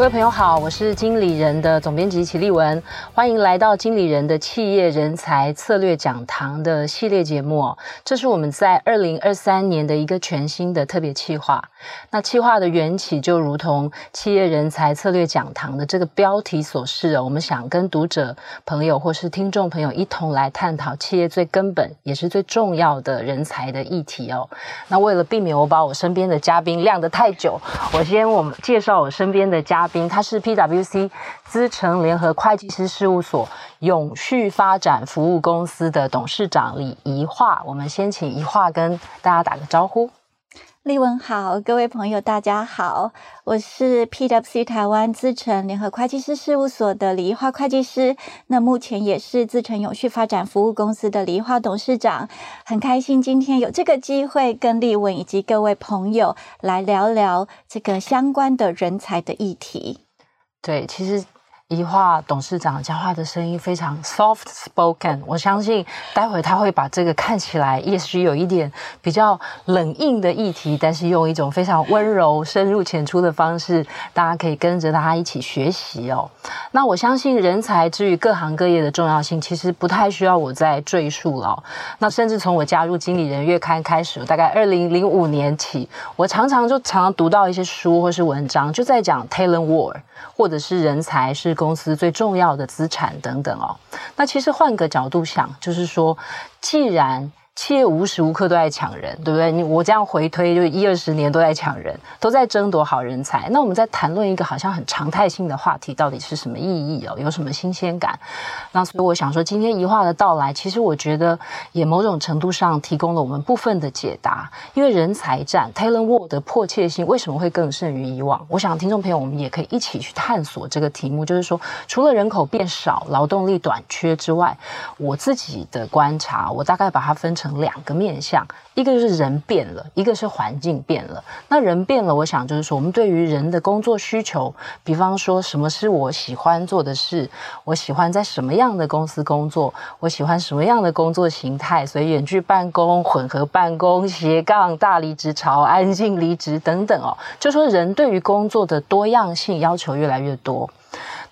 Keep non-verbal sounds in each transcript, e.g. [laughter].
各位朋友好，我是经理人的总编辑齐丽文，欢迎来到经理人的企业人才策略讲堂的系列节目。这是我们在二零二三年的一个全新的特别企划。那企划的缘起就如同企业人才策略讲堂的这个标题所示哦，我们想跟读者朋友或是听众朋友一同来探讨企业最根本也是最重要的人才的议题哦。那为了避免我把我身边的嘉宾晾得太久，我先我们介绍我身边的嘉宾。他是 PwC 资诚联合会计师事务所永续发展服务公司的董事长李怡桦。我们先请怡桦跟大家打个招呼。丽文好，各位朋友大家好，我是 PwC 台湾资诚联合会计师事务所的李宜樺会计师，那目前也是资诚永续发展服务公司的李宜樺董事长，很开心今天有这个机会跟丽文以及各位朋友来聊聊这个相关的人才的议题。对，其实。宜樺董事长讲话的声音非常 soft spoken，我相信待会他会把这个看起来也许有一点比较冷硬的议题，但是用一种非常温柔、深入浅出的方式，大家可以跟着他一起学习哦。那我相信人才之于各行各业的重要性，其实不太需要我再赘述了。那甚至从我加入经理人月刊开始，大概二零零五年起，我常常就常常读到一些书或是文章，就在讲 talent war，或者是人才是。公司最重要的资产等等哦，那其实换个角度想，就是说，既然企业无时无刻都在抢人，对不对？你我这样回推，就一二十年都在抢人，都在争夺好人才。那我们在谈论一个好像很常态性的话题，到底是什么意义哦？有什么新鲜感？那所以我想说，今天一话的到来，其实我觉得也某种程度上提供了我们部分的解答。因为人才战 （talent war） 的迫切性为什么会更胜于以往？我想听众朋友我们也可以一起去探索这个题目，就是说，除了人口变少、劳动力短缺之外，我自己的观察，我大概把它分成。两个面向，一个就是人变了，一个是环境变了。那人变了，我想就是说，我们对于人的工作需求，比方说什么是我喜欢做的事，我喜欢在什么样的公司工作，我喜欢什么样的工作形态，所以远距办公、混合办公、斜杠、大离职潮、安静离职等等哦，就说人对于工作的多样性要求越来越多。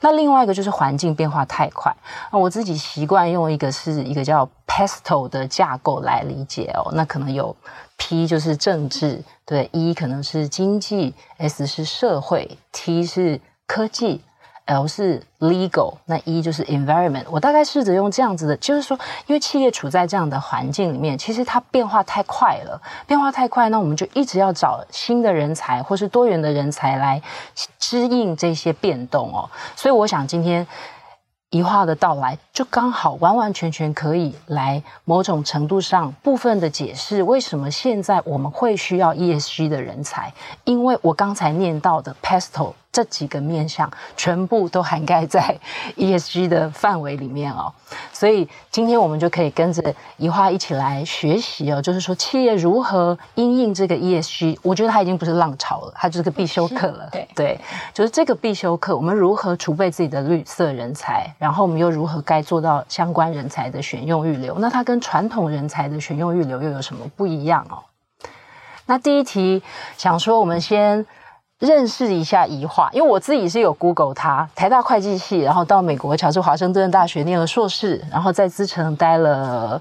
那另外一个就是环境变化太快，那我自己习惯用一个是一个叫 Pesto 的架构来理解哦。那可能有 P 就是政治，对，E 可能是经济，S 是社会，T 是科技。L 是 legal，那 E 就是 environment。我大概试着用这样子的，就是说，因为企业处在这样的环境里面，其实它变化太快了，变化太快，那我们就一直要找新的人才或是多元的人才来适应这些变动哦。所以我想今天一化的到来，就刚好完完全全可以来某种程度上部分的解释，为什么现在我们会需要 ESG 的人才，因为我刚才念到的 PESTLE。这几个面向全部都涵盖在 [laughs] ESG 的范围里面哦，所以今天我们就可以跟着宜樺一起来学习哦，就是说企业如何因应这个 ESG，我觉得它已经不是浪潮了，它就是个必修课了。对对，就是这个必修课，我们如何储备自己的绿色人才，然后我们又如何该做到相关人才的选用预留？那它跟传统人才的选用预留又有什么不一样哦？那第一题想说，我们先。认识一下宜化，因为我自己是有 Google 他，台大会计系，然后到美国乔治华盛顿大学念了硕士，然后在资城待了。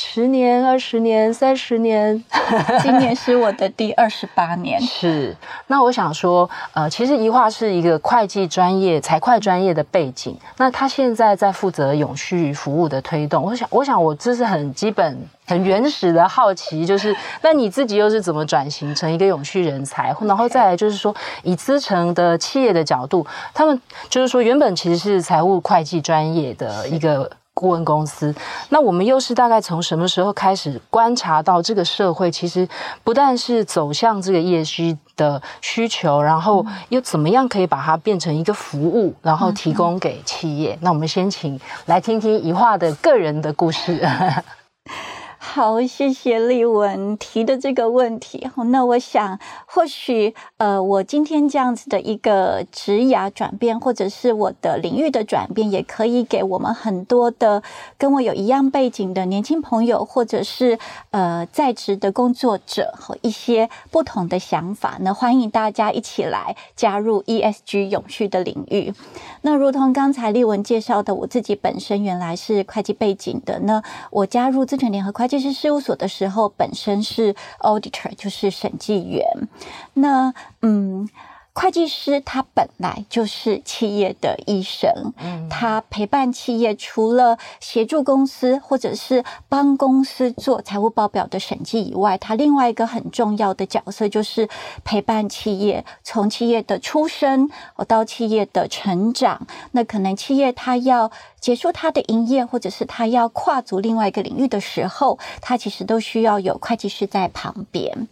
十年、二十年、三十年，[laughs] 今年是我的第二十八年。是，那我想说，呃，其实宜樺是一个会计专业、财会专业的背景。那他现在在负责永续服务的推动。我想，我想，我这是很基本、很原始的好奇，就是那你自己又是怎么转型成一个永续人才？然后再来就是说，以资诚的企业的角度，他们就是说，原本其实是财务会计专业的一个。顾问公司，那我们又是大概从什么时候开始观察到这个社会其实不但是走向这个 ESG 的需求，然后又怎么样可以把它变成一个服务，然后提供给企业？那我们先请来听听宜樺的个人的故事。[laughs] 好，谢谢丽文提的这个问题。那我想，或许呃，我今天这样子的一个职涯转变，或者是我的领域的转变，也可以给我们很多的跟我有一样背景的年轻朋友，或者是呃在职的工作者和一些不同的想法。那欢迎大家一起来加入 ESG 永续的领域。那如同刚才丽文介绍的，我自己本身原来是会计背景的，那我加入资诚联合会计师事务所的时候，本身是 auditor，就是审计员。那嗯。会计师他本来就是企业的医生，嗯他陪伴企业，除了协助公司或者是帮公司做财务报表的审计以外，他另外一个很重要的角色就是陪伴企业从企业的出生到企业的成长。那可能企业他要结束他的营业，或者是他要跨足另外一个领域的时候，他其实都需要有会计师在旁边。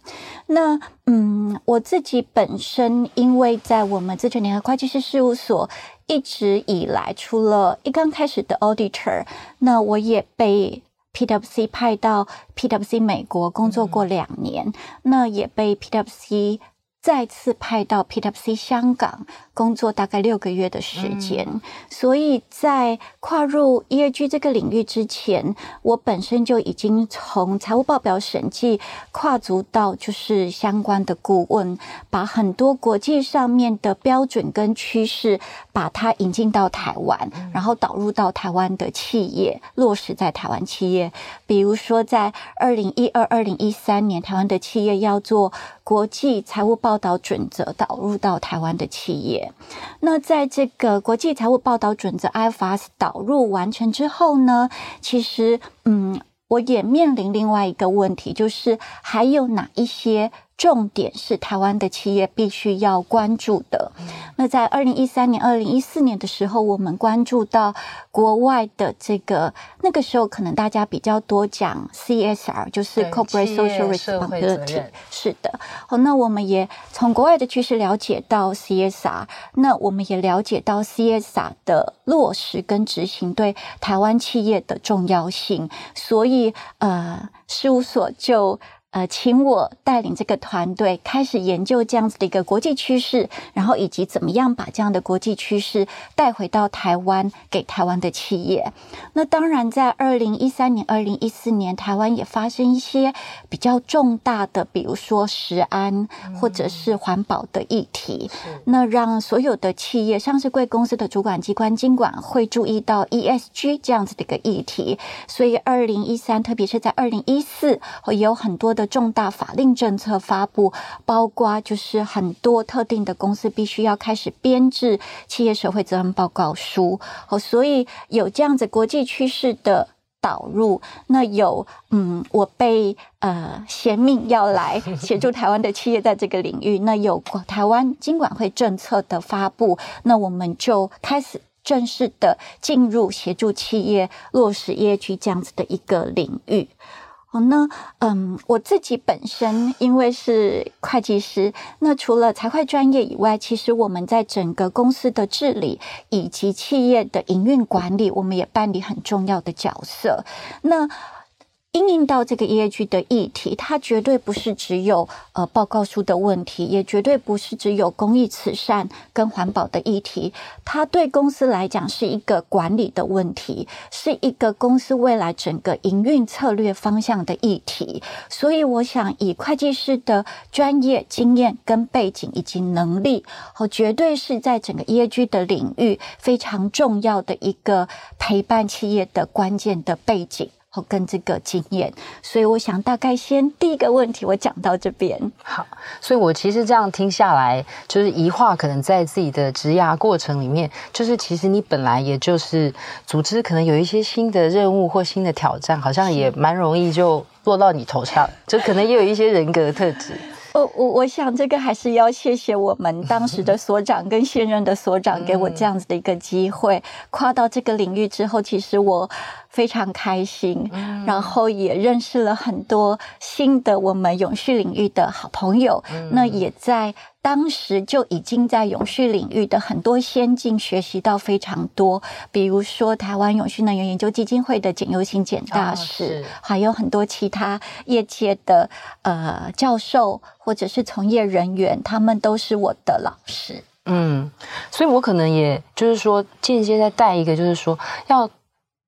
那嗯，我自己本身因为在我们资诚联合会计师事务所一直以来，除了一刚开始的 auditor，那我也被 PwC 派到 PwC 美国工作过两年，那也被 PwC 再次派到 PwC 香港。工作大概六个月的时间，嗯，所以在跨入 ESG 这个领域之前，我本身就已经从财务报表审计跨足到就是相关的顾问，把很多国际上面的标准跟趋势，把它引进到台湾，然后导入到台湾的企业，落实在台湾企业。比如说，在二零一二、二零一三年，台湾的企业要做国际财务报道准则，导入到台湾的企业。那在这个国际财务报道准则 IFRS 导入完成之后呢，其实，嗯，我也面临另外一个问题，就是还有哪一些重点是台湾的企业必须要关注的。那在二零一三年、二零一四年的时候，我们关注到国外的这个，那个时候可能大家比较多讲 CSR，就是 Corporate Social Responsibility。是的，好，那我们也从国外的趋势了解到 CSR，那我们也了解到 CSR 的落实跟执行对台湾企业的重要性，所以呃，事务所就。呃，请我带领这个团队开始研究这样子的一个国际趋势，然后以及怎么样把这样的国际趋势带回到台湾，给台湾的企业。那当然，在二零一三年、二零一四年，台湾也发生一些比较重大的，比如说食安或者是环保的议题，那让所有的企业、上市贵公司的主管机关经管会注意到 ESG 这样子的一个议题。所以，二零一三，特别是在二零一四，也有很多的。重大法令政策发布，包括就是很多特定的公司必须要开始编制企业社会责任报告书，哦，所以有这样子国际趋势的导入，那有嗯，我被呃贤命要来 [laughs] 协助台湾的企业在这个领域，那有台湾金管会政策的发布，那我们就开始正式的进入协助企业落实 ESG 这样子的一个领域。那嗯，我自己本身因为是会计师，那除了财会专业以外，其实我们在整个公司的治理以及企业的营运管理，我们也扮理很重要的角色。那因应到这个 ESG 的议题，它绝对不是只有呃报告书的问题，也绝对不是只有公益慈善跟环保的议题。它对公司来讲是一个管理的问题，是一个公司未来整个营运策略方向的议题。所以，我想以会计师的专业经验跟背景以及能力，哦，绝对是在整个 ESG 的领域非常重要的一个陪伴企业的关键的背景。跟这个经验，所以我想大概先第一个问题我讲到这边。好，所以我其实这样听下来，就是一话可能在自己的职涯过程里面，就是其实你本来也就是组织可能有一些新的任务或新的挑战，好像也蛮容易就落到你头上，就可能也有一些人格特质。[laughs] 我我我想这个还是要谢谢我们当时的所长跟现任的所长给我这样子的一个机会，跨到这个领域之后，其实我非常开心，然后也认识了很多新的我们永续领域的好朋友，那也在。当时就已经在永续领域的很多先进学习到非常多，比如说台湾永续能源研究基金会的简尤行简大使，哦、还有很多其他业界的呃教授或者是从业人员，他们都是我的老师。嗯，所以我可能也就是说间接在带一个，就是说要。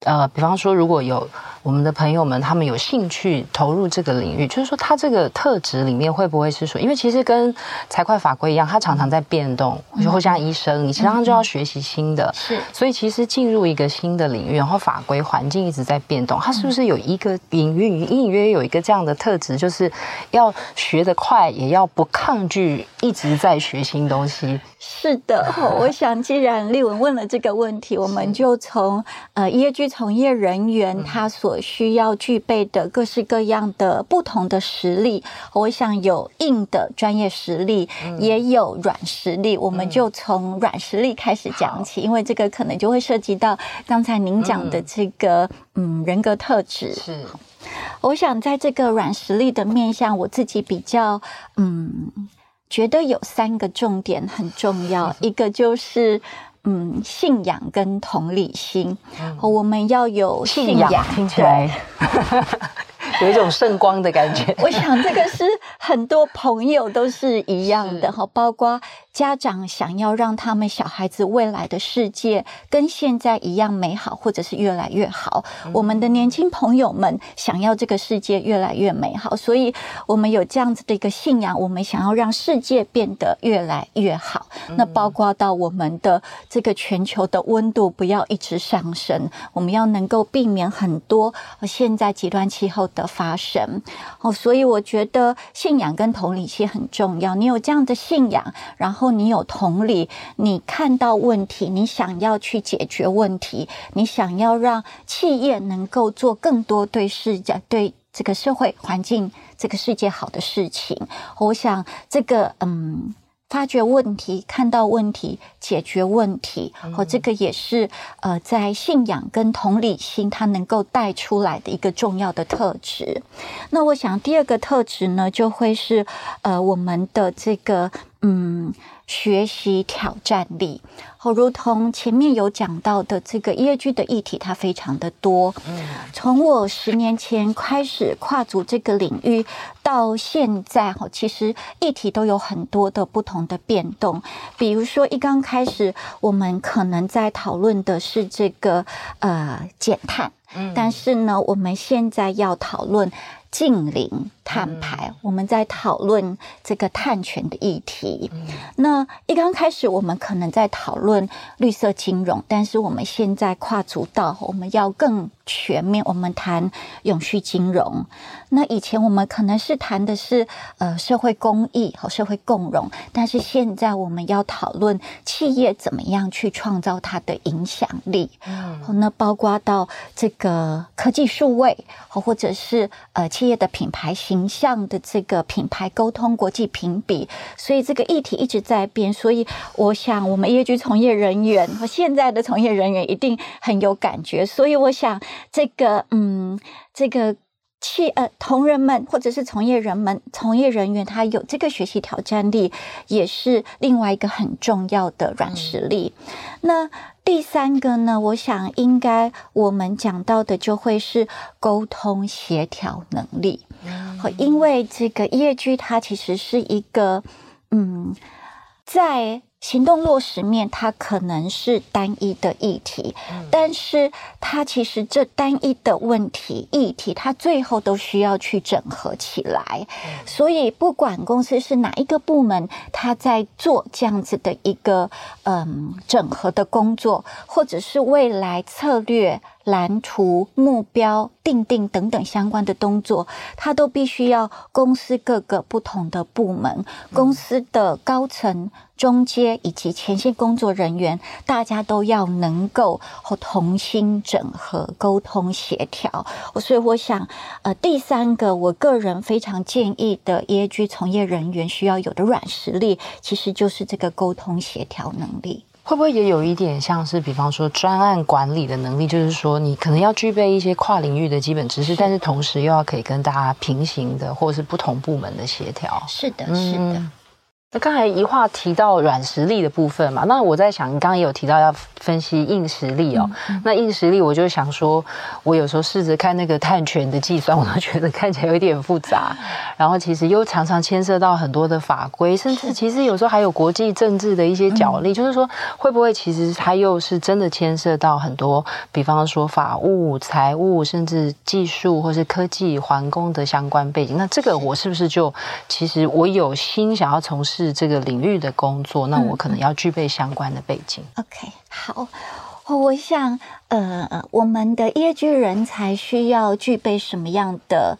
呃，比方说，如果有我们的朋友们，他们有兴趣投入这个领域，就是说，他这个特质里面会不会是说，因为其实跟财会法规一样，它常常在变动，就会像医生，你常常就要学习新的，是，所以其实进入一个新的领域，然后法规环境一直在变动，它是不是有一个隐约、隐隐约约有一个这样的特质，就是要学得快，也要不抗拒，一直在学新东西。是的，[laughs] 我想既然丽文问了这个问题，我们就从呃 ESG 从业人员他所需要具备的各式各样的不同的实力，我想有硬的专业实力，也有软实力，我们就从软实力开始讲起，因为这个可能就会涉及到刚才您讲的这个嗯人格特质。是，我想在这个软实力的面向，我自己比较嗯。觉得有三个重点很重要，一个就是嗯信仰跟同理心，嗯、我们要有信仰，信仰听起来 [laughs] [laughs] 有一种圣光的感觉。[laughs] 我想这个是很多朋友都是一样的哈，包括。家长想要让他们小孩子未来的世界跟现在一样美好，或者是越来越好。我们的年轻朋友们想要这个世界越来越美好，所以我们有这样子的一个信仰，我们想要让世界变得越来越好。那包括到我们的这个全球的温度不要一直上升，我们要能够避免很多现在极端气候的发生。哦，所以我觉得信仰跟同理心很重要。你有这样的信仰，然后。你有同理，你看到问题，你想要去解决问题，你想要让企业能够做更多对世界、对这个社会环境、这个世界好的事情。我想，这个嗯，发掘问题、看到问题、解决问题，和这个也是呃，在信仰跟同理心，它能够带出来的一个重要的特质。那我想，第二个特质呢，就会是呃，我们的这个嗯。学习挑战力，好，如同前面有讲到的，这个 EAG 的议题它非常的多。嗯，从我十年前开始跨足这个领域到现在，哈，其实议题都有很多的不同的变动。比如说，一刚开始，我们可能在讨论的是这个呃减碳，嗯，但是呢，我们现在要讨论。净零碳排，我们在讨论这个碳权的议题。那一刚开始，我们可能在讨论绿色金融，但是我们现在跨足到我们要更全面，我们谈永续金融。那以前我们可能是谈的是呃社会公益和社会共融，但是现在我们要讨论企业怎么样去创造它的影响力。嗯，那包括到这个科技数位，或者是呃。企业的品牌形象的这个品牌沟通国际评比，所以这个议题一直在变。所以我想，我们 ESG 从业人员和现在的从业人员一定很有感觉。所以我想，这个嗯，这个企呃同仁们或者是从业人们、从业人员，他有这个学习挑战力，也是另外一个很重要的软实力。嗯、那。第三个呢，我想应该我们讲到的就会是沟通协调能力，嗯，因为这个 EAG 它其实是一个，嗯，在。行动落实面，它可能是单一的议题，嗯，但是它其实这单一的问题议题，它最后都需要去整合起来。嗯，所以，不管公司是哪一个部门，它在做这样子的一个嗯整合的工作，或者是未来策略。蓝图、目标定定等等相关的动作，它都必须要公司各个不同的部门、公司的高层、中阶以及前线工作人员，大家都要能够和同心整合、沟通协调。所以，我想，呃，第三个，我个人非常建议的 EAG 从业人员需要有的软实力，其实就是这个沟通协调能力。会不会也有一点像是，比方说专案管理的能力，就是说你可能要具备一些跨领域的基本知识，是但是同时又要可以跟大家平行的或者是不同部门的协调。是的，是的。嗯那刚才一话提到软实力的部分嘛，那我在想，你刚刚也有提到要分析硬实力哦。那硬实力，我就想说，我有时候试着看那个碳权的计算，我都觉得看起来有点复杂。[laughs] 然后其实又常常牵涉到很多的法规，甚至其实有时候还有国际政治的一些角力。嗯、就是说，会不会其实它又是真的牵涉到很多，比方说法务、财务，甚至技术或是科技、环工的相关背景？那这个我是不是就其实我有心想要从事？是这个领域的工作，那我可能要具备相关的背景。OK，好，我想，呃，我们的 ESG 人才需要具备什么样的？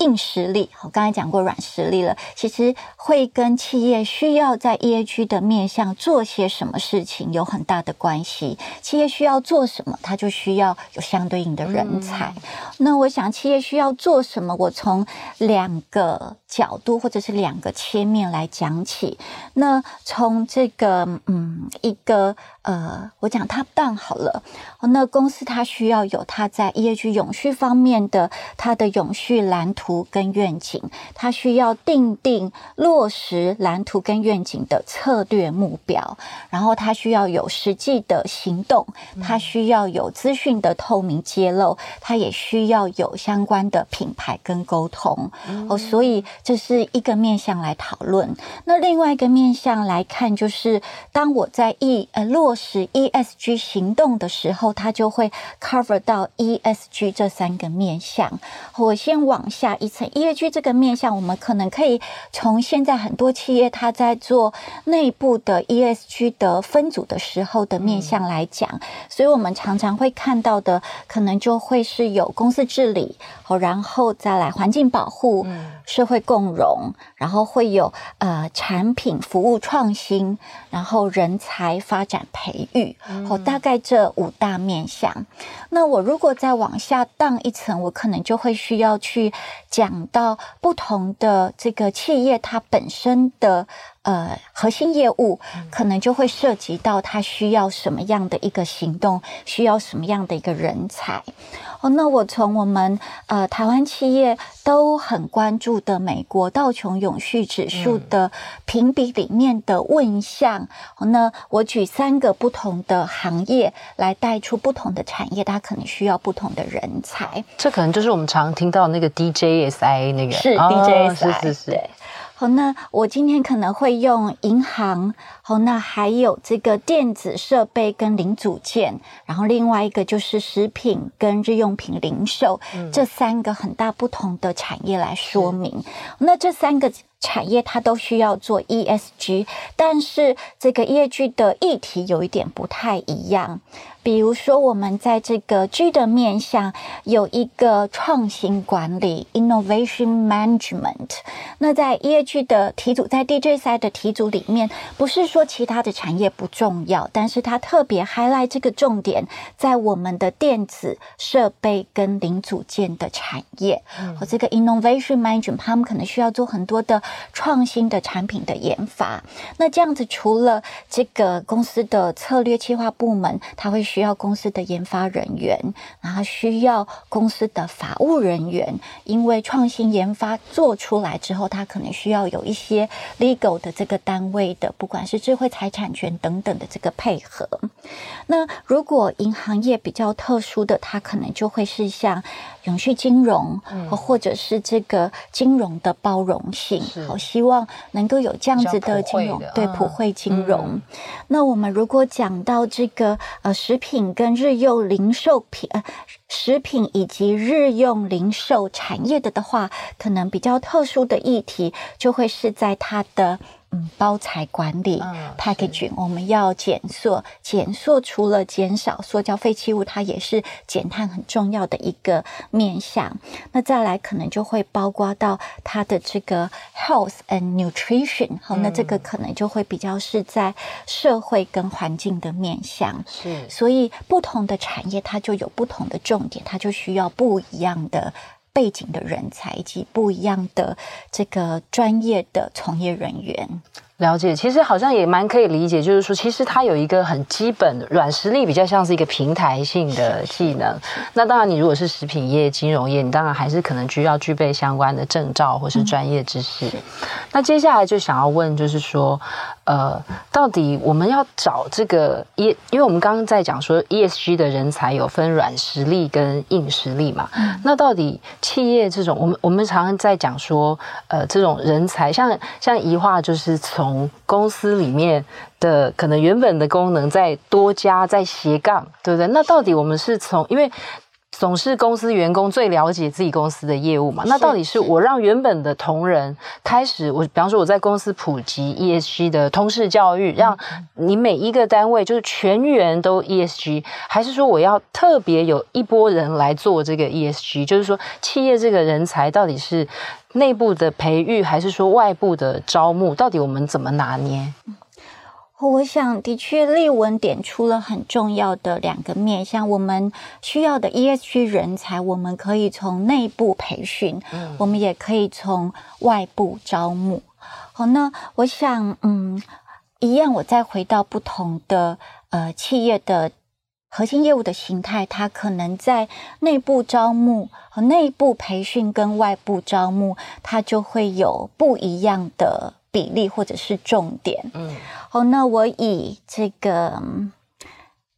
硬实力，我刚才讲过软实力了。其实会跟企业需要在 ESG 的面向做些什么事情有很大的关系。企业需要做什么，它就需要有相对应的人才。嗯、那我想，企业需要做什么？我从两个角度或者是两个切面来讲起。那从这个，嗯，一个呃，我讲它办好了。那公司它需要有它在 ESG 永续方面的它的永续蓝图跟愿景，它需要定定落实蓝图跟愿景的策略目标，然后它需要有实际的行动，它需要有资讯的透明揭露，它也需要有相关的品牌跟沟通。哦，所以这是一个面向来讨论。那另外一个面向来看，就是当我在 E 呃落实 ESG 行动的时候，它就会 cover 到 ESG 这三个面向。我先往下。一层 ESG 这个面向，我们可能可以从现在很多企业它在做内部的 ESG 的分组的时候的面向来讲，所以我们常常会看到的，可能就会是有公司治理，然后再来环境保护、社会共融，然后会有呃产品服务创新，然后人才发展培育，哦，大概这五大面向。那我如果再往下荡一层，我可能就会需要去。讲到不同的这个企业，它本身的呃核心业务，可能就会涉及到他需要什么样的一个行动，需要什么样的一个人才。哦，那我从我们呃台湾企业都很关注的美国道琼永续指数的评比里面的问项，嗯、那我举三个不同的行业来带出不同的产业，它可能需要不同的人才。这可能就是我们常听到那个 DJSI 那个是 DJSI，、是是。对好，那我今天可能会用银行，好，那还有这个电子设备跟零组件，然后另外一个就是食品跟日用品零售，嗯、这三个很大不同的产业来说明。那这三个产业它都需要做 ESG，但是这个 ESG 的议题有一点不太一样。比如说，我们在这个 G 的面向有一个创新管理 （Innovation Management）。那在 ESG 的题组，在 DJSI 的题组里面，不是说其他的产业不重要，但是它特别 highlight 这个重点在我们的电子设备跟零组件的产业。和、嗯、这个 Innovation Management，他们可能需要做很多的创新的产品的研发。那这样子，除了这个公司的策略企划部门，他会。需要公司的研发人员，然后需要公司的法务人员，因为创新研发做出来之后，它可能需要有一些 legal 的这个单位的，不管是智慧财产权等等的这个配合。那如果银行业比较特殊的，它可能就会是像永续金融，嗯、或者是这个金融的包容性。好，希望能够有这样子的金融，对普惠金融。嗯、那我们如果讲到这个呃食品跟日用零售品呃食品以及日用零售产业的的话，可能比较特殊的议题就会是在它的。嗯，包材管理、嗯、packaging，我们要减塑。减塑除了减少塑胶废弃物，它也是减碳很重要的一个面向。那再来，可能就会包括到它的这个 health and nutrition。好，那这个可能就会比较是在社会跟环境的面向。是，所以不同的产业它就有不同的重点，它就需要不一样的。背景的人才以及不一样的这个专业的从业人员。了解，其实好像也蛮可以理解，就是说，其实它有一个很基本的软实力，比较像是一个平台性的技能。那当然，你如果是食品业、金融业，你当然还是可能需要具备相关的证照或是专业知识。嗯、那接下来就想要问，就是说，呃，到底我们要找这个 E，因为我们刚刚在讲说 ESG 的人才有分软实力跟硬实力嘛。嗯、那到底企业这种，我们我们常常在讲说，呃，这种人才，像像移化就是从从公司里面的可能原本的功能再多加再斜杠，对不对？那到底我们是从，因为总是公司员工最了解自己公司的业务嘛。那到底是我让原本的同仁开始，我比方说我在公司普及 ESG 的通识教育，让你每一个单位就是全员都 ESG，还是说我要特别有一波人来做这个 ESG？就是说企业这个人才到底是？内部的培育还是说外部的招募，到底我们怎么拿捏？我想，的确，丽文点出了很重要的两个面向。我们需要的 ESG 人才，我们可以从内部培训，嗯，我们也可以从外部招募。好，那我想，嗯，一样，我再回到不同的呃企业的。核心业务的形态，它可能在内部招募和内部培训跟外部招募，它就会有不一样的比例或者是重点。嗯，好，那我以这个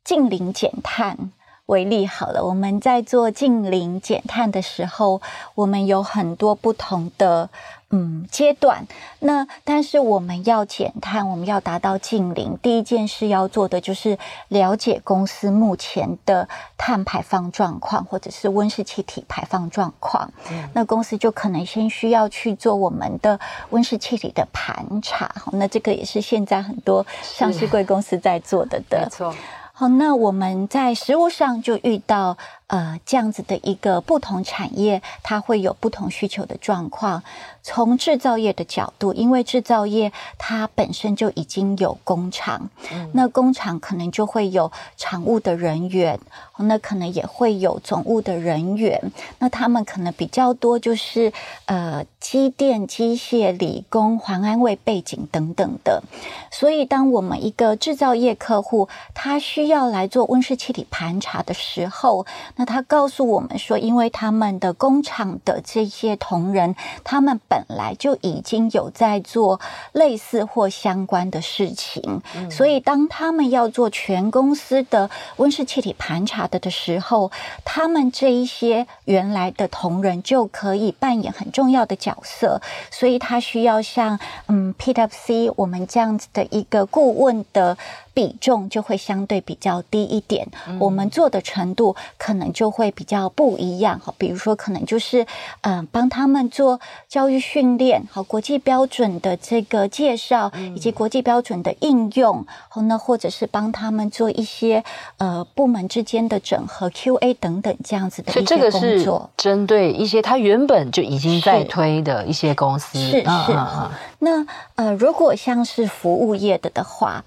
近零减碳为例好了。我们在做近零减碳的时候，我们有很多不同的。嗯，阶段。那但是我们要减碳，我们要达到净零，第一件事要做的就是了解公司目前的碳排放状况，或者是温室气体排放状况。嗯，那公司就可能先需要去做我们的温室气体的盘查。那这个也是现在很多上市贵公司在做的的。没错。好，那我们在实务上就遇到。呃，这样子的一个不同产业，它会有不同需求的状况。从制造业的角度，因为制造业它本身就已经有工厂，嗯、那工厂可能就会有厂务的人员，那可能也会有总务的人员。那他们可能比较多，就是呃，机电、机械、理工、环安卫背景等等的。所以，当我们一个制造业客户，他需要来做温室气体盘查的时候，那他告诉我们说，因为他们的工厂的这些同仁，他们本来就已经有在做类似或相关的事情，嗯、所以当他们要做全公司的温室气体盘查的的时候，他们这一些原来的同仁就可以扮演很重要的角色，所以他需要像嗯 PwC 我们这样子的一个顾问的。比重就会相对比较低一点，嗯、我们做的程度可能就会比较不一样。比如说，可能就是嗯、呃，帮他们做教育训练，好，国际标准的这个介绍，嗯、以及国际标准的应用，好，那或者是帮他们做一些呃部门之间的整合、QA 等等这样子的一些工作。所以这个是针对一些他原本就已经在推的一些公司。是是。那呃，如果像是服务业的的话。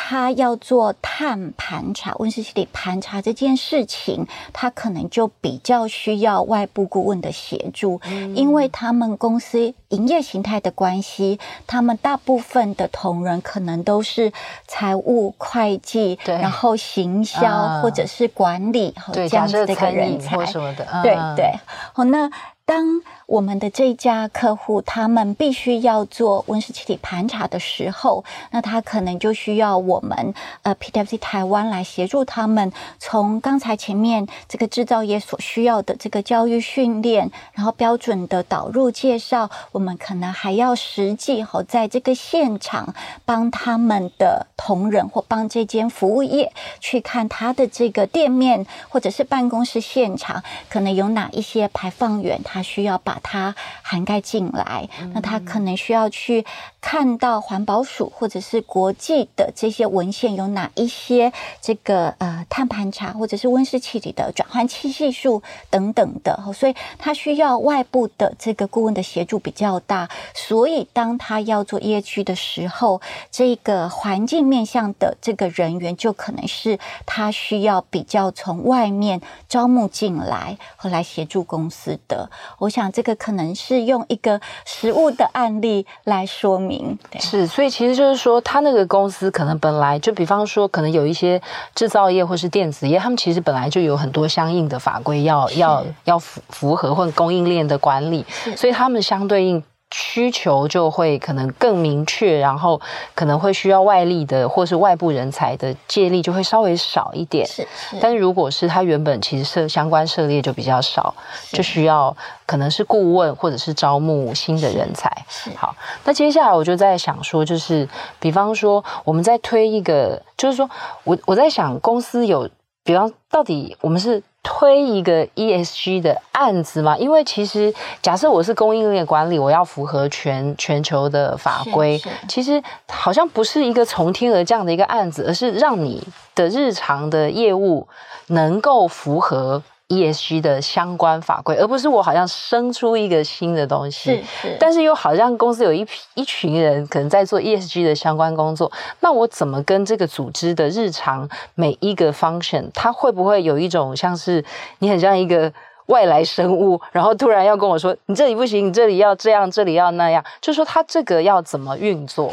他要做碳盘查、温室气体盘查这件事情，他可能就比较需要外部顾问的协助，嗯、因为他们公司营业形态的关系，他们大部分的同仁可能都是财务、会计，然后行销、嗯、或者是管理和这样子的一个人才，嗯、对对，好那。当我们的这家客户他们必须要做温室气体盘查的时候，那他可能就需要我们呃 PwC 台湾来协助他们，从刚才前面这个制造业所需要的这个教育训练，然后标准的导入介绍，我们可能还要实际好在这个现场帮他们的同仁或帮这间服务业去看他的这个店面或者是办公室现场可能有哪一些排放源他，他需要把它涵盖进来，那他可能需要去看到环保署或者是国际的这些文献有哪一些这个呃碳盘查或者是温室气体的转换器系数等等的，所以他需要外部的这个顾问的协助比较大。所以当他要做 ESG 的时候，这个环境面向的这个人员就可能是他需要比较从外面招募进来和来协助公司的。我想这个可能是用一个实物的案例来说明。是，所以其实就是说，他那个公司可能本来就，比方说，可能有一些制造业或是电子业，他们其实本来就有很多相应的法规要要要符符合，或供应链的管理，所以他们相对应。需求就会可能更明确，然后可能会需要外力的或是外部人才的借力就会稍微少一点。是，是。但是如果是他原本其实涉相关涉猎就比较少，就需要可能是顾问或者是招募新的人才。好，那接下来我就在想说，就是比方说我们在推一个，就是说我我在想公司有，比方到底我们是。推一个 ESG 的案子嘛？因为其实假设我是供应链管理，我要符合全全球的法规，其实好像不是一个从天而降的一个案子，而是让你的日常的业务能够符合。ESG 的相关法规，而不是我好像生出一个新的东西，是是，但是又好像公司有一批一群人可能在做 ESG 的相关工作，那我怎么跟这个组织的日常每一个 function，它会不会有一种像是你很像一个外来生物，然后突然要跟我说你这里不行，你这里要这样，这里要那样，就说它这个要怎么运作？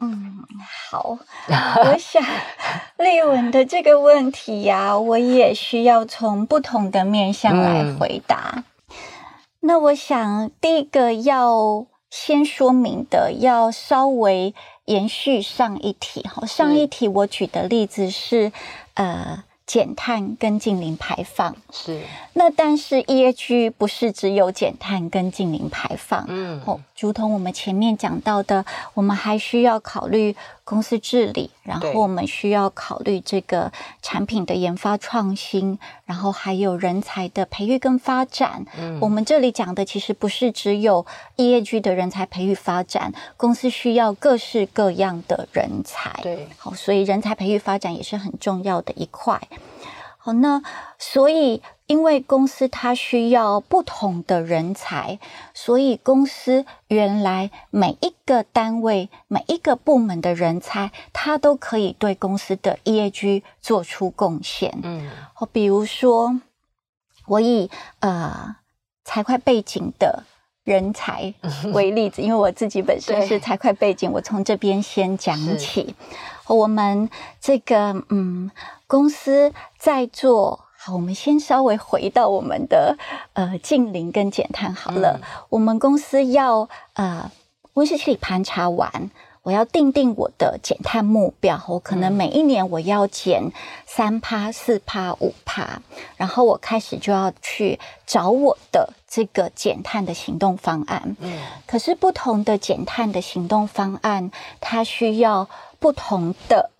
嗯，好，我 [laughs] 想丽文的这个问题呀、啊，我也需要从不同的面向来回答。嗯、那我想第一个要先说明的，要稍微延续上一题。哈，上一题我举的例子是，呃。减碳跟净零排放是，那但是 EHG 不是只有减碳跟净零排放，嗯，哦，如同我们前面讲到的，我们还需要考虑公司治理，然后我们需要考虑这个产品的研发创新，然后还有人才的培育跟发展。嗯，我们这里讲的其实不是只有 EAG 的人才培育发展，公司需要各式各样的人才。对，好，所以人才培育发展也是很重要的一块。好，那所以因为公司它需要不同的人才，所以公司原来每一个单位、每一个部门的人才，他都可以对公司的 EAG 做出贡献。嗯，好，比如说我以呃财会背景的人才 [laughs] 为例子，因为我自己本身是财会背景，我从这边先讲起。我们这个嗯。公司在做好，我们先稍微回到我们的呃净零跟减碳好了。嗯、我们公司要呃温室气体盘查完，我要定定我的减碳目标。我可能每一年我要减三趴、四趴、五趴，然后我开始就要去找我的这个减碳的行动方案。嗯，可是不同的减碳的行动方案，它需要不同的。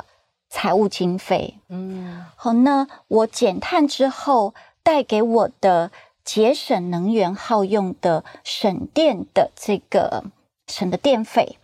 财务经费，嗯，好，那我减碳之后带给我的节省能源耗用的省电的这个省的电费。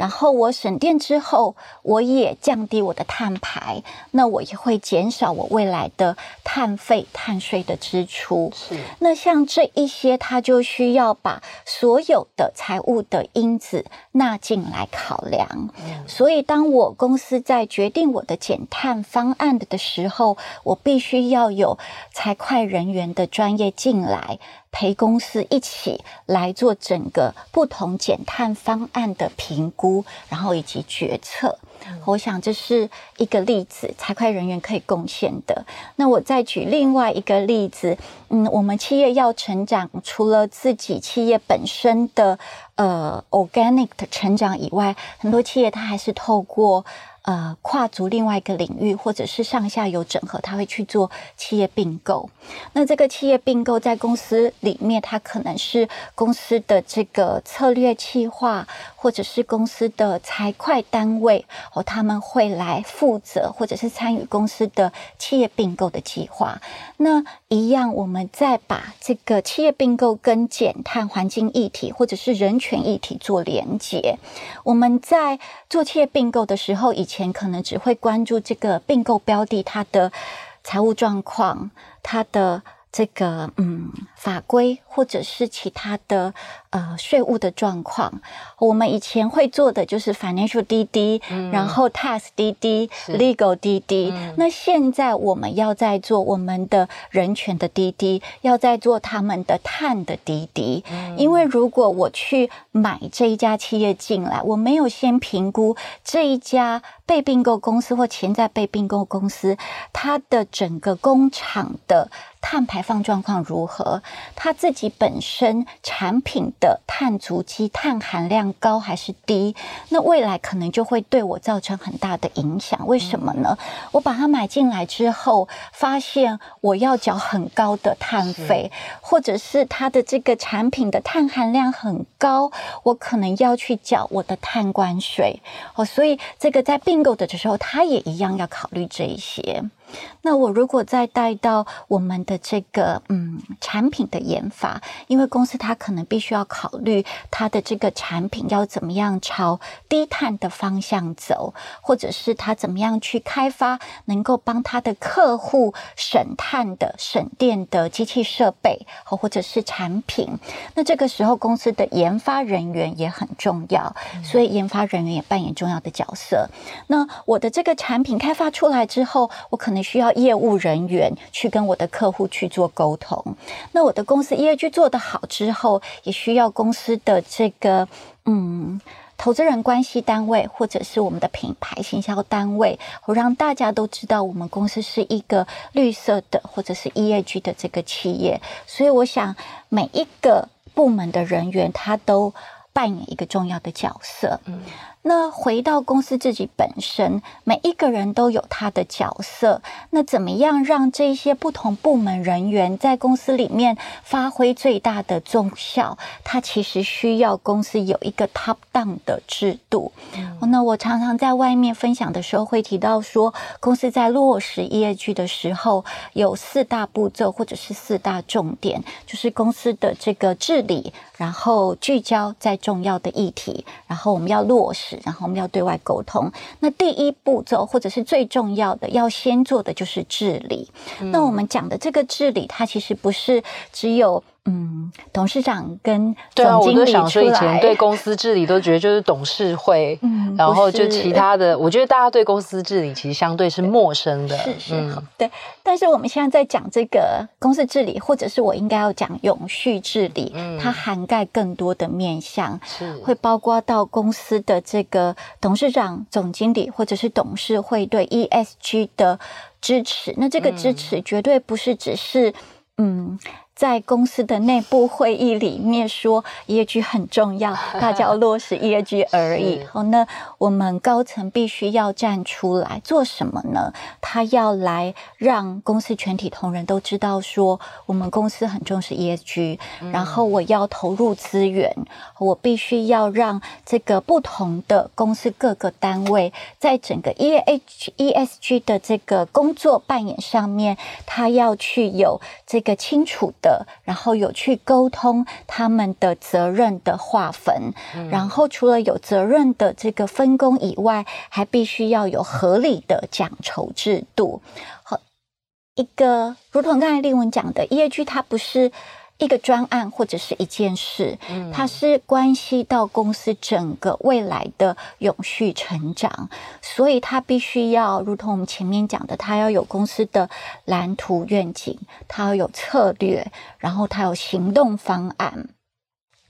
然后我省电之后，我也降低我的碳排，那我也会减少我未来的碳费、碳税的支出。是，那像这一些，它就需要把所有的财务的因子纳进来考量。嗯。所以，当我公司在决定我的减碳方案的时候，我必须要有财会人员的专业进来。陪公司一起来做整个不同减碳方案的评估，然后以及决策。我想这是一个例子，财会人员可以贡献的。那我再举另外一个例子，嗯，我们企业要成长，除了自己企业本身的呃 organic 的成长以外，很多企业它还是透过。呃，跨足另外一个领域，或者是上下游整合，他会去做企业并购。那这个企业并购在公司里面，它可能是公司的这个策略企划，或者是公司的财会单位哦，他们会来负责，或者是参与公司的企业并购的计划。那一样，我们再把这个企业并购跟减碳环境议题，或者是人权议题做连结。我们在做企业并购的时候，以前可能只会关注这个并购标的它的财务状况，它的这个嗯法规，或者是其他的呃税务的状况。我们以前会做的就是 financial DD，、嗯、然后 tax DD，legal DD。嗯、那现在我们要在做我们的人权的 DD，要在做他们的碳的 DD。嗯、因为如果我去买这一家企业进来，我没有先评估这一家被并购公司或潜在被并购公司，它的整个工厂的。碳排放状况如何？它自己本身产品的碳足迹、碳含量高还是低？那未来可能就会对我造成很大的影响。为什么呢？我把它买进来之后，发现我要缴很高的碳费，或者是它的这个产品的碳含量很高，我可能要去缴我的碳关税。哦，所以这个在并购的时候，它也一样要考虑这一些。那我如果再带到我们的这个嗯产品的研发，因为公司它可能必须要考虑它的这个产品要怎么样朝低碳的方向走，或者是它怎么样去开发能够帮它的客户省碳的、省电的机器设备和或者是产品。那这个时候公司的研发人员也很重要，所以研发人员也扮演重要的角色。那我的这个产品开发出来之后，我可能。需要业务人员去跟我的客户去做沟通。那我的公司 EAG 做得好之后，也需要公司的这个嗯投资人关系单位或者是我们的品牌行销单位，我让大家都知道我们公司是一个绿色的或者是 EAG 的这个企业。所以我想每一个部门的人员他都扮演一个重要的角色。嗯。那回到公司自己本身，每一个人都有他的角色。那怎么样让这些不同部门人员在公司里面发挥最大的重效？它其实需要公司有一个 top down 的制度。嗯、那我常常在外面分享的时候会提到说，公司在落实 ESG 的时候有四大步骤或者是四大重点，就是公司的这个治理，然后聚焦在重要的议题，然后我们要落实。然后我们要对外沟通，那第一步骤或者是最重要的，要先做的就是治理。嗯、那我们讲的这个治理，它其实不是只有。嗯，董事长跟对啊，我都想说，以前对公司治理都觉得就是董事会，嗯，然后就其他的，我觉得大家对公司治理其实相对是陌生的，是是，嗯，对。但是我们现在在讲这个公司治理，或者是我应该要讲永续治理，嗯，它涵盖更多的面向，是会包括到公司的这个董事长、总经理或者是董事会对 ESG 的支持。那这个支持绝对不是只是嗯。在公司的内部会议里面说 ESG 很重要，[laughs] 大家要落实 ESG 而已。好，那我们高层必须要站出来做什么呢？他要来让公司全体同仁都知道说，我们公司很重视 ESG，然后我要投入资源，我必须要让这个不同的公司各个单位在整个 ESG ESG 的这个工作扮演上面，他要去有这个清楚的。然后有去沟通他们的责任的划分，嗯、然后除了有责任的这个分工以外，还必须要有合理的奖酬制度。好，一个如同刚才丽文讲的，E A G 它不是。一个专案或者是一件事，它是关系到公司整个未来的永续成长，所以它必须要，如同我们前面讲的，它要有公司的蓝图愿景，它要有策略，然后它有行动方案，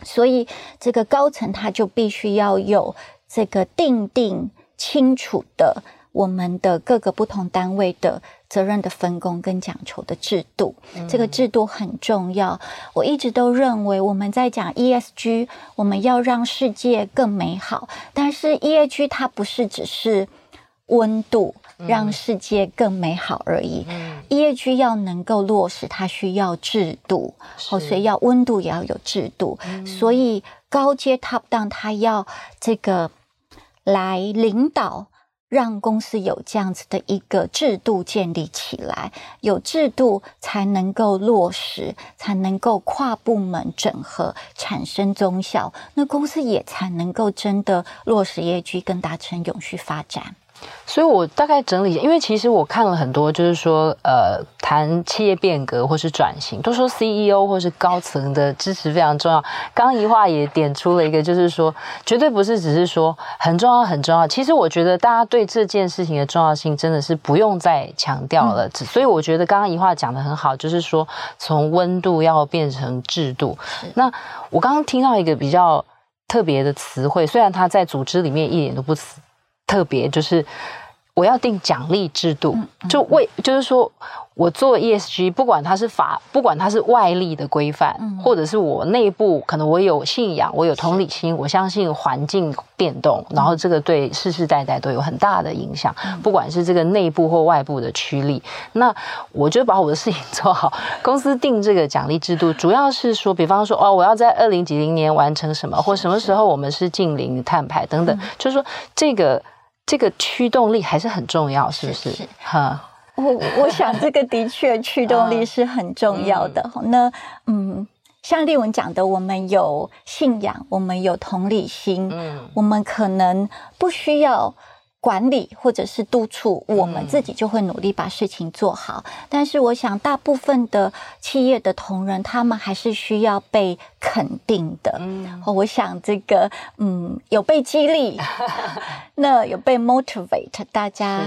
所以这个高层它就必须要有这个定定清楚的我们的各个不同单位的。责任的分工跟讲求的制度，这个制度很重要。我一直都认为，我们在讲 ESG，我们要让世界更美好。但是 ESG 它不是只是温度让世界更美好而已。ESG 要能够落实，它需要制度，哦，所以要温度也要有制度。所以高阶 Top Down 它要这个来领导。让公司有这样子的一个制度建立起来，有制度才能够落实，才能够跨部门整合，产生综效，那公司也才能够真的落实业绩跟达成永续发展。所以我大概整理，因为其实我看了很多，就是说，呃，谈企业变革或是转型，都说 CEO 或是高层的支持非常重要。刚刚宜樺也点出了一个，就是说，绝对不是只是说很重要很重要。其实我觉得大家对这件事情的重要性真的是不用再强调了。嗯、所以我觉得刚刚一话讲的很好，就是说从温度要变成制度。那我刚刚听到一个比较特别的词汇，虽然它在组织里面一点都不特别，就是。我要定奖励制度，就为就是说，我做 ESG，不管它是法，不管它是外力的规范，或者是我内部，可能我有信仰，我有同理心，我相信环境变动，然后这个对世世代代都有很大的影响，不管是这个内部或外部的驱力，那我就把我的事情做好。[laughs] 公司定这个奖励制度，主要是说，比方说，哦，我要在二零几零年完成什么，或什么时候我们是近零碳排等等，就是说这个。这个驱动力还是很重要，是不是？哈，我我想这个的确驱动力 [laughs] 是很重要的。嗯那嗯，像丽文讲的，我们有信仰，我们有同理心，嗯，我们可能不需要。管理或者是督促，我们自己就会努力把事情做好。嗯、但是，我想大部分的企业的同仁，他们还是需要被肯定的。嗯，我想这个，嗯，有被激励，[laughs] 那有被 motivate，大家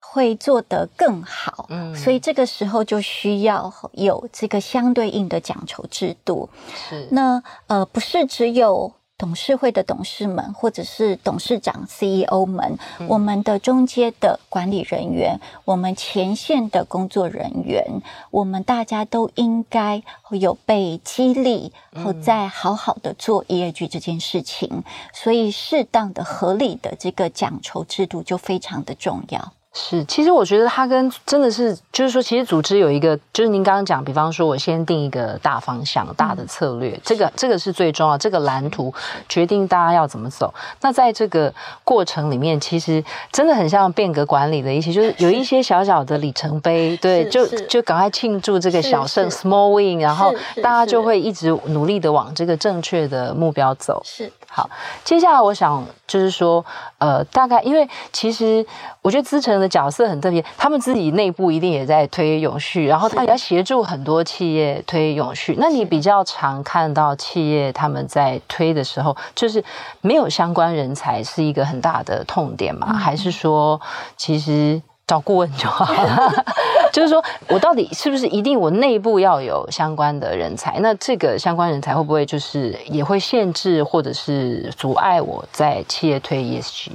会做得更好。嗯，所以这个时候就需要有这个相对应的奖酬制度。是，那呃，不是只有。董事会的董事们，或者是董事长、CEO 们，嗯、我们的中阶的管理人员，我们前线的工作人员，我们大家都应该有被激励，后再好好的做 ESG 这件事情。嗯、所以，适当的、合理的这个奖酬制度就非常的重要。是，其实我觉得它跟真的是，就是说，其实组织有一个，就是您刚刚讲，比方说，我先定一个大方向、大的策略，嗯、这个这个是最重要，这个蓝图决定大家要怎么走。那在这个过程里面，其实真的很像变革管理的一些，就是有一些小小的里程碑，对，就就赶快庆祝这个小胜 （small win），然后大家就会一直努力的往这个正确的目标走。是。好，接下来我想就是说，呃，大概因为其实我觉得资诚的角色很特别，他们自己内部一定也在推永续，然后他也要协助很多企业推永续。那你比较常看到企业他们在推的时候，就是没有相关人才是一个很大的痛点吗？还是说其实？找顾问就好了，[laughs] 就是说我到底是不是一定我内部要有相关的人才？那这个相关人才会不会就是也会限制或者是阻碍我在企业推 ESG？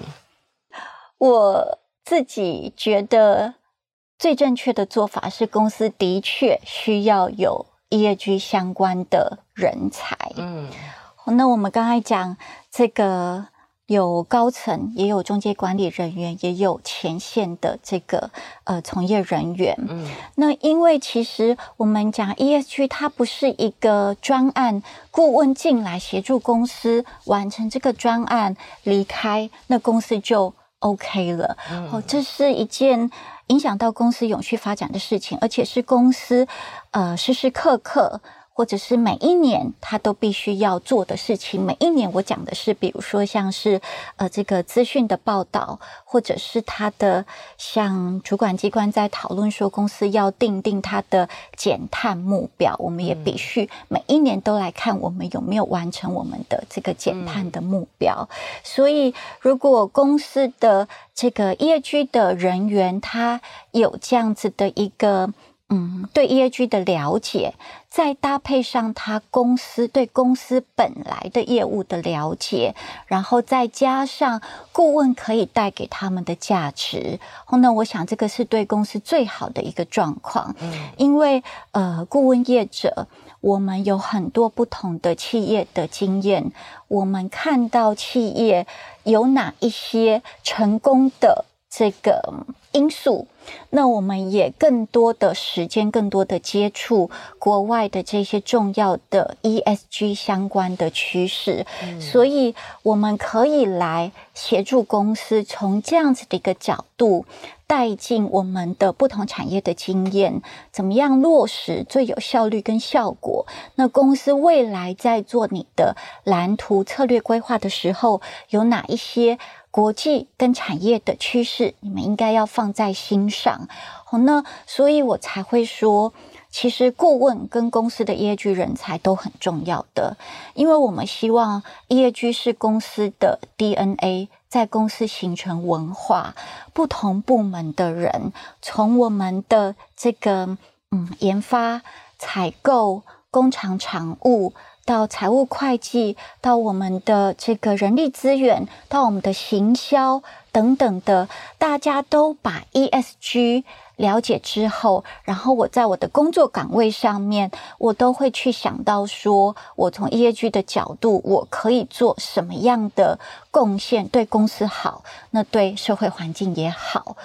我自己觉得最正确的做法是，公司的确需要有 ESG 相关的人才。嗯，那我们刚才讲这个。有高层，也有中介管理人员，也有前线的这个呃从业人员。嗯，那因为其实我们讲 ESG，它不是一个专案顾问进来协助公司完成这个专案离开，那公司就 OK 了。嗯，哦，这是一件影响到公司永续发展的事情，而且是公司呃时时刻刻。或者是每一年他都必须要做的事情。每一年我讲的是，比如说像是呃这个资讯的报道，或者是他的像主管机关在讨论说公司要定定他的减碳目标，我们也必须每一年都来看我们有没有完成我们的这个减碳的目标。所以，如果公司的这个 ESG 的人员他有这样子的一个。嗯，对 EAG 的了解，再搭配上他公司对公司本来的业务的了解，然后再加上顾问可以带给他们的价值，那我想这个是对公司最好的一个状况。嗯，因为呃，顾问业者，我们有很多不同的企业的经验，我们看到企业有哪一些成功的这个因素。那我们也更多的时间，更多的接触国外的这些重要的 ESG 相关的趋势，嗯、所以我们可以来协助公司从这样子的一个角度带进我们的不同产业的经验，怎么样落实最有效率跟效果？那公司未来在做你的蓝图策略规划的时候，有哪一些？国际跟产业的趋势，你们应该要放在心上。好，那所以我才会说，其实顾问跟公司的 EAG 人才都很重要的，因为我们希望 EAG 是公司的 DNA，在公司形成文化，不同部门的人，从我们的这个嗯研发、采购、工厂厂务。到财务会计，到我们的这个人力资源，到我们的行销等等的，大家都把 ESG 了解之后，然后我在我的工作岗位上面，我都会去想到说，我从 ESG 的角度，我可以做什么样的贡献，对公司好，那对社会环境也好。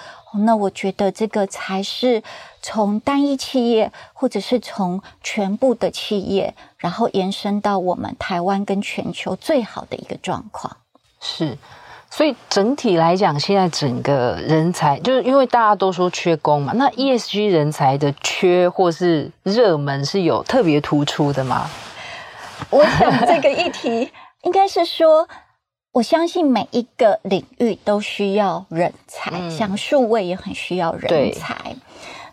那我觉得这个才是从单一企业，或者是从全部的企业，然后延伸到我们台湾跟全球最好的一个状况。是，所以整体来讲，现在整个人才，就是因为大家都说缺工嘛，那 ESG 人才的缺或是热门是有特别突出的吗？[laughs] 我想这个议题应该是说。我相信每一个领域都需要人才，嗯、像数位也很需要人才。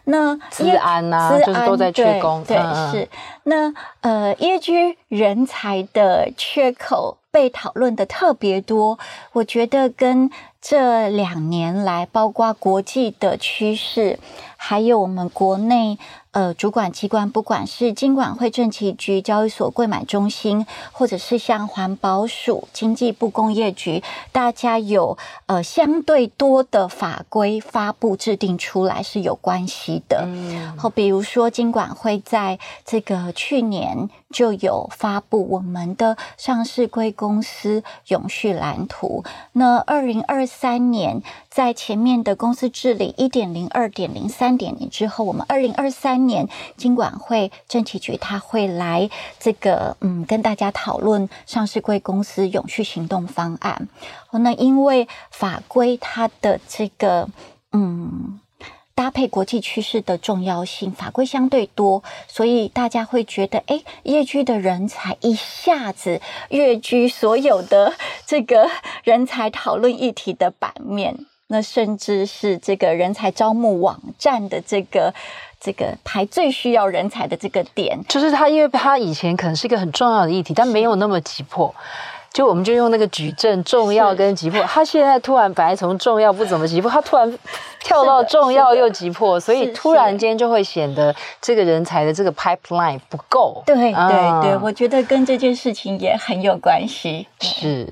对那治安呐、啊，就是都在缺工。对，嗯、是。那呃业居人才的缺口被讨论的特别多，我觉得跟这两年来，包括国际的趋势，还有我们国内。呃，主管机关不管是金管会、政企局、交易所柜买中心，或者是像环保署、经济部工业局，大家有呃相对多的法规发布制定出来是有关系的。嗯，好，比如说金管会在这个去年就有发布我们的上市柜公司永续蓝图。那二零二三年在前面的公司治理一点零、二点零、三点零之后，我们二零二三。年金管会政企局他会来这个嗯跟大家讨论上市柜公司永续行动方案。那因为法规它的这个嗯搭配国际趋势的重要性，法规相对多，所以大家会觉得哎，ESG 的人才一下子跃居所有的这个人才讨论议题的版面，那甚至是这个人才招募网站的这个。这个排最需要人才的这个点，就是他，因为他以前可能是一个很重要的议题，但没有那么急迫。就我们就用那个矩阵，重要跟急迫。他现在突然本来从重要不怎么急迫，他突然跳到重要又急迫，所以突然间就会显得这个人才的这个 pipeline 不够。对对对，我觉得跟这件事情也很有关系。是。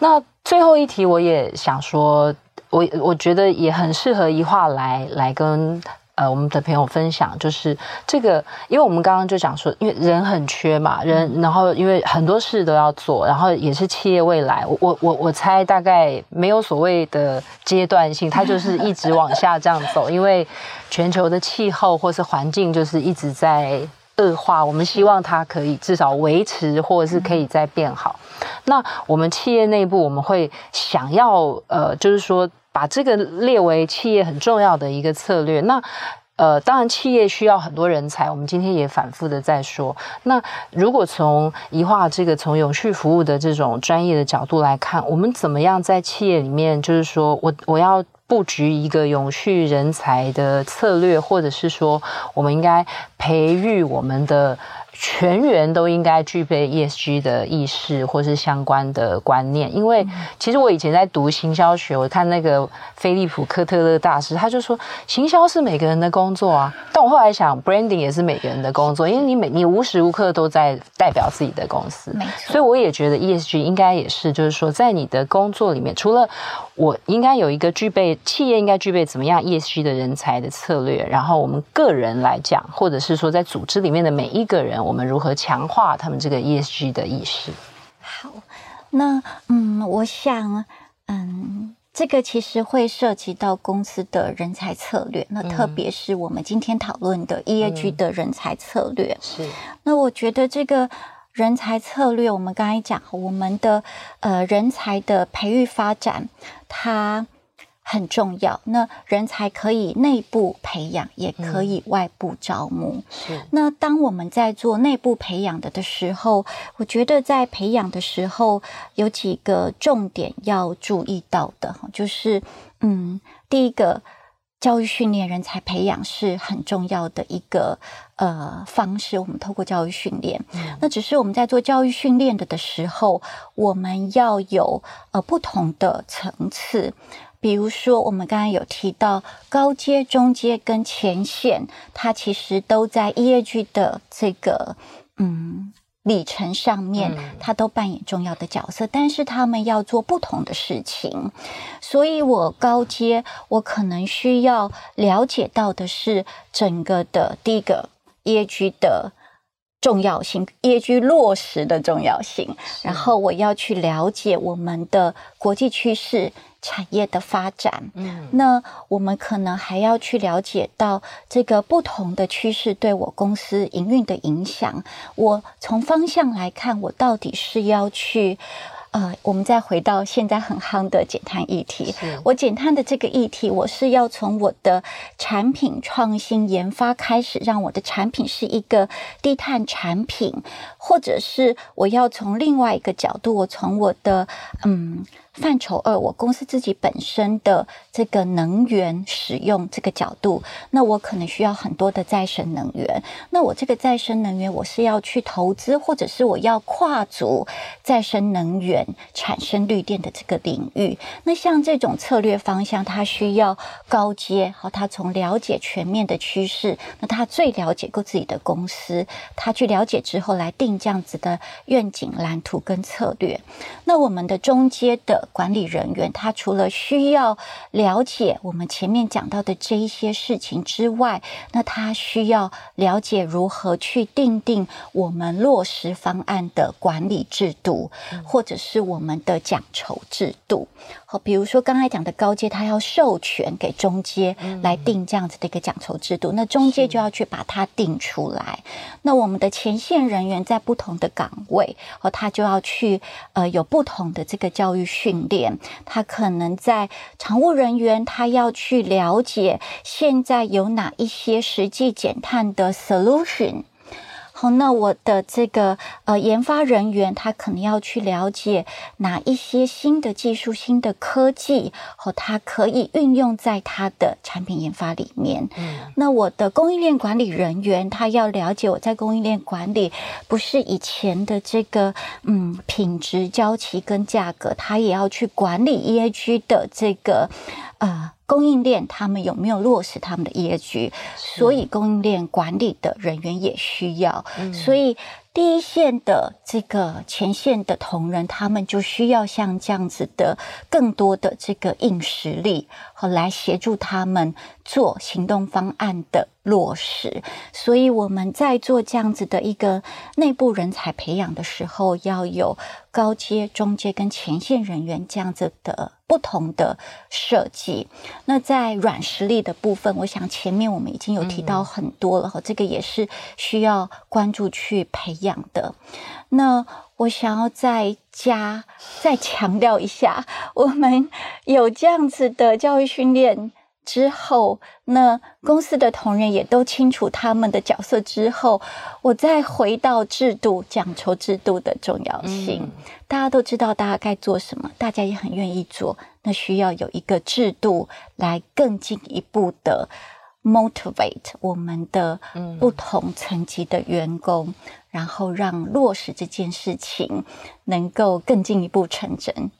那最后一题，我也想说，我我觉得也很适合一话来来跟。呃，我们的朋友分享就是这个，因为我们刚刚就讲说，因为人很缺嘛，人，然后因为很多事都要做，然后也是企业未来，我我我猜大概没有所谓的阶段性，它就是一直往下这样走，因为全球的气候或是环境就是一直在恶化，我们希望它可以至少维持，或者是可以再变好。那我们企业内部我们会想要呃，就是说。把这个列为企业很重要的一个策略。那，呃，当然企业需要很多人才，我们今天也反复的在说。那如果从一化这个从永续服务的这种专业的角度来看，我们怎么样在企业里面，就是说我我要布局一个永续人才的策略，或者是说，我们应该培育我们的。全员都应该具备 ESG 的意识或是相关的观念，因为其实我以前在读行销学，我看那个菲利普科特勒大师，他就说行销是每个人的工作啊。但我后来想，branding 也是每个人的工作，因为你每你无时无刻都在代表自己的公司，没错。所以我也觉得 ESG 应该也是，就是说在你的工作里面，除了我应该有一个具备企业应该具备怎么样 ESG 的人才的策略，然后我们个人来讲，或者是说在组织里面的每一个人。我们如何强化他们这个 ESG 的意识？好，那嗯，我想，嗯，这个其实会涉及到公司的人才策略。那特别是我们今天讨论的 ESG 的人才策略。嗯、是。那我觉得这个人才策略，我们刚才讲，我们的呃人才的培育发展，它。很重要。那人才可以内部培养，也可以外部招募。是。那当我们在做内部培养的的时候，我觉得在培养的时候有几个重点要注意到的，就是嗯，第一个。教育训练、人才培养是很重要的一个呃方式。我们透过教育训练，嗯、那只是我们在做教育训练的的时候，我们要有呃不同的层次。比如说，我们刚刚有提到高阶、中阶跟前线，它其实都在 EAG 的这个嗯。里程上面，它都扮演重要的角色，但是他们要做不同的事情，所以我高阶，我可能需要了解到的是整个的第一个 EAG 的重要性，EAG 落实的重要性，然后我要去了解我们的国际趋势。产业的发展，嗯，那我们可能还要去了解到这个不同的趋势对我公司营运的影响。我从方向来看，我到底是要去。呃，我们再回到现在很夯的减碳议题。我减碳的这个议题，我是要从我的产品创新研发开始，让我的产品是一个低碳产品，或者是我要从另外一个角度，我从我的嗯范畴二，我公司自己本身的这个能源使用这个角度，那我可能需要很多的再生能源。那我这个再生能源，我是要去投资，或者是我要跨足再生能源。产生绿电的这个领域，那像这种策略方向，它需要高阶，好，他从了解全面的趋势，那他最了解过自己的公司，他去了解之后来定这样子的愿景蓝图跟策略。那我们的中阶的管理人员，他除了需要了解我们前面讲到的这一些事情之外，那他需要了解如何去定定我们落实方案的管理制度，或者。是我们的奖酬制度，好，比如说刚才讲的高阶，他要授权给中阶来定这样子的一个奖酬制度，那中阶就要去把它定出来。那我们的前线人员在不同的岗位，哦，他就要去呃有不同的这个教育训练。他可能在常务人员，他要去了解现在有哪一些实际减碳的 solution。好，那我的这个呃研发人员，他可能要去了解哪一些新的技术、新的科技，和他可以运用在他的产品研发里面。嗯，那我的供应链管理人员，他要了解我在供应链管理不是以前的这个嗯品质、交期跟价格，他也要去管理 EAG 的这个呃。供应链他们有没有落实他们的 ESG？所以供应链管理的人员也需要，所以。第一线的这个前线的同仁，他们就需要像这样子的更多的这个硬实力，和来协助他们做行动方案的落实。所以我们在做这样子的一个内部人才培养的时候，要有高阶、中阶跟前线人员这样子的不同的设计。那在软实力的部分，我想前面我们已经有提到很多了，和这个也是需要关注去培养。的，那我想要再加再强调一下，我们有这样子的教育训练之后，那公司的同仁也都清楚他们的角色之后，我再回到制度讲酬制度的重要性，嗯、大家都知道大家该做什么，大家也很愿意做，那需要有一个制度来更进一步的。motivate 我们的不同层级的员工，嗯、然后让落实这件事情能够更进一步成真。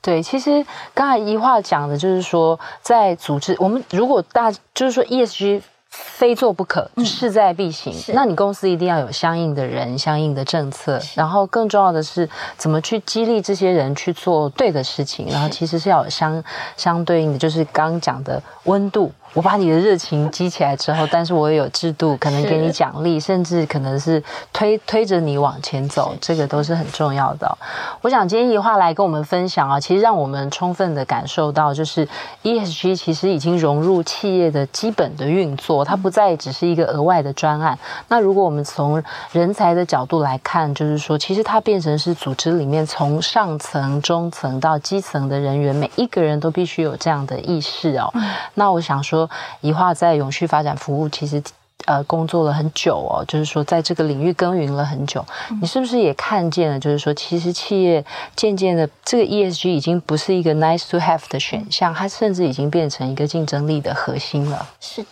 对，其实刚才一话讲的就是说，在组织我们如果大就是说 ESG 非做不可，势在必行，嗯、那你公司一定要有相应的人、相应的政策，然后更重要的是怎么去激励这些人去做对的事情，然后其实是要有相相对应的，就是刚刚讲的温度。我把你的热情激起来之后，但是我也有制度，可能给你奖励，甚至可能是推推着你往前走，这个都是很重要的哦。我想今天宜樺来跟我们分享啊，其实让我们充分的感受到，就是 ESG 其实已经融入企业的基本的运作。它不再只是一个额外的专案。那如果我们从人才的角度来看，就是说，其实它变成是组织里面从上层、中层到基层的人员，每一个人都必须有这样的意识哦。那我想说，宜化在永续发展服务其实。呃，工作了很久哦，就是说在这个领域耕耘了很久，你是不是也看见了？就是说，其实企业渐渐的，这个 ESG 已经不是一个 nice to have 的选项，它甚至已经变成一个竞争力的核心了。是的。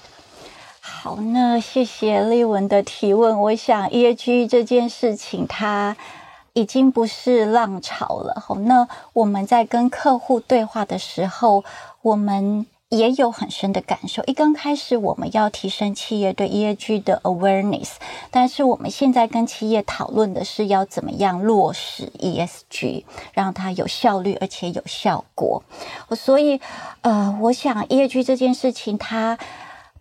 好，那谢谢丽文的提问。我想 ESG 这件事情，它已经不是浪潮了。好，那我们在跟客户对话的时候，我们。也有很深的感受。一刚开始，我们要提升企业对 ESG 的 awareness，但是我们现在跟企业讨论的是要怎么样落实 ESG，让它有效率而且有效果。所以，呃，我想 ESG 这件事情，它。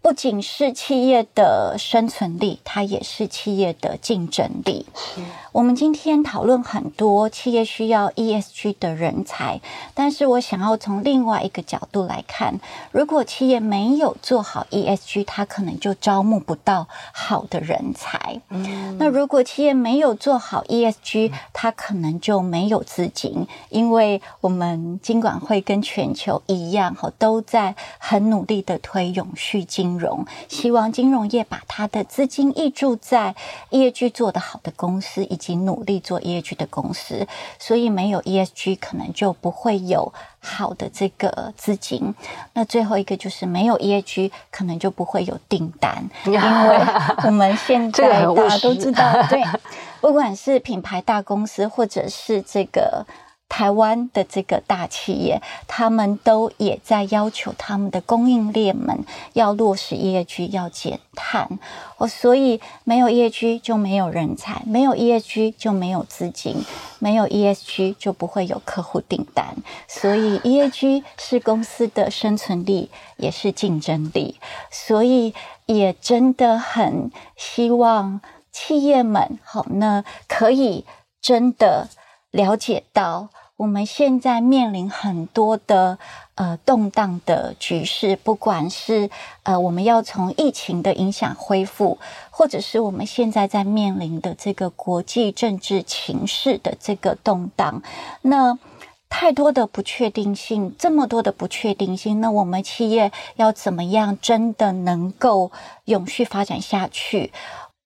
不仅是企业的生存力，它也是企业的竞争力。是我们今天讨论很多企业需要 ESG 的人才，但是我想要从另外一个角度来看，如果企业没有做好 ESG，它可能就招募不到好的人才。嗯，那如果企业没有做好 ESG，它可能就没有资金，因为我们金管会跟全球一样，哈，都在很努力的推永续金。金融希望金融业把它的资金挹注在 ESG 做得好的公司，以及努力做 ESG 的公司。所以没有 ESG，可能就不会有好的这个资金。那最后一个就是没有 ESG，可能就不会有订单，[laughs] 因为我们现 [laughs] 在大家都知道，对，不管是品牌大公司，或者是这个。台湾的这个大企业，他们都也在要求他们的供应链们要落实 E A G，要减碳。哦，所以没有 E A G 就没有人才，没有 E A G 就没有资金，没有 ESG 就不会有客户订单。所以 E A G 是公司的生存力，也是竞争力。所以也真的很希望企业们好，那可以真的了解到。我们现在面临很多的呃动荡的局势，不管是呃我们要从疫情的影响恢复，或者是我们现在在面临的这个国际政治情势的这个动荡，那太多的不确定性，这么多的不确定性，那我们企业要怎么样真的能够永续发展下去？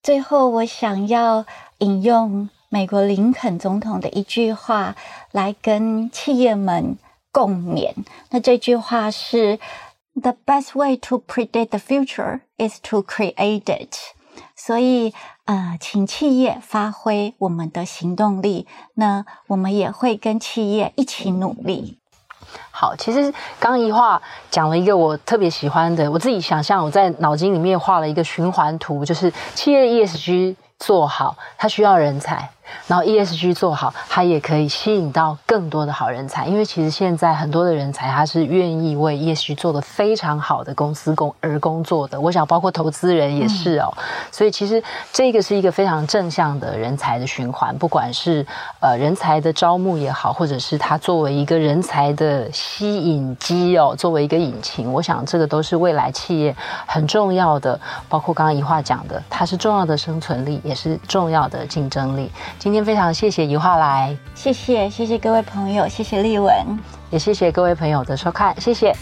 最后，我想要引用。美国林肯总统的一句话来跟企业们共勉。那这句话是：“The best way to predict the future is to create it。”所以，呃，请企业发挥我们的行动力。那我们也会跟企业一起努力。好，其实刚一话讲了一个我特别喜欢的，我自己想象我在脑筋里面画了一个循环图，就是企业 ESG 做好，它需要人才。然后 ESG 做好，它也可以吸引到更多的好人才。因为其实现在很多的人才，他是愿意为 ESG 做得非常好的公司工而工作的。我想，包括投资人也是哦。所以其实这个是一个非常正向的人才的循环。不管是呃人才的招募也好，或者是他作为一个人才的吸引机哦，作为一个引擎，我想这个都是未来企业很重要的。包括刚刚一话讲的，它是重要的生存力，也是重要的竞争力。今天非常谢谢宜樺来，谢谢谢谢各位朋友，谢谢丽文，也谢谢各位朋友的收看，谢谢。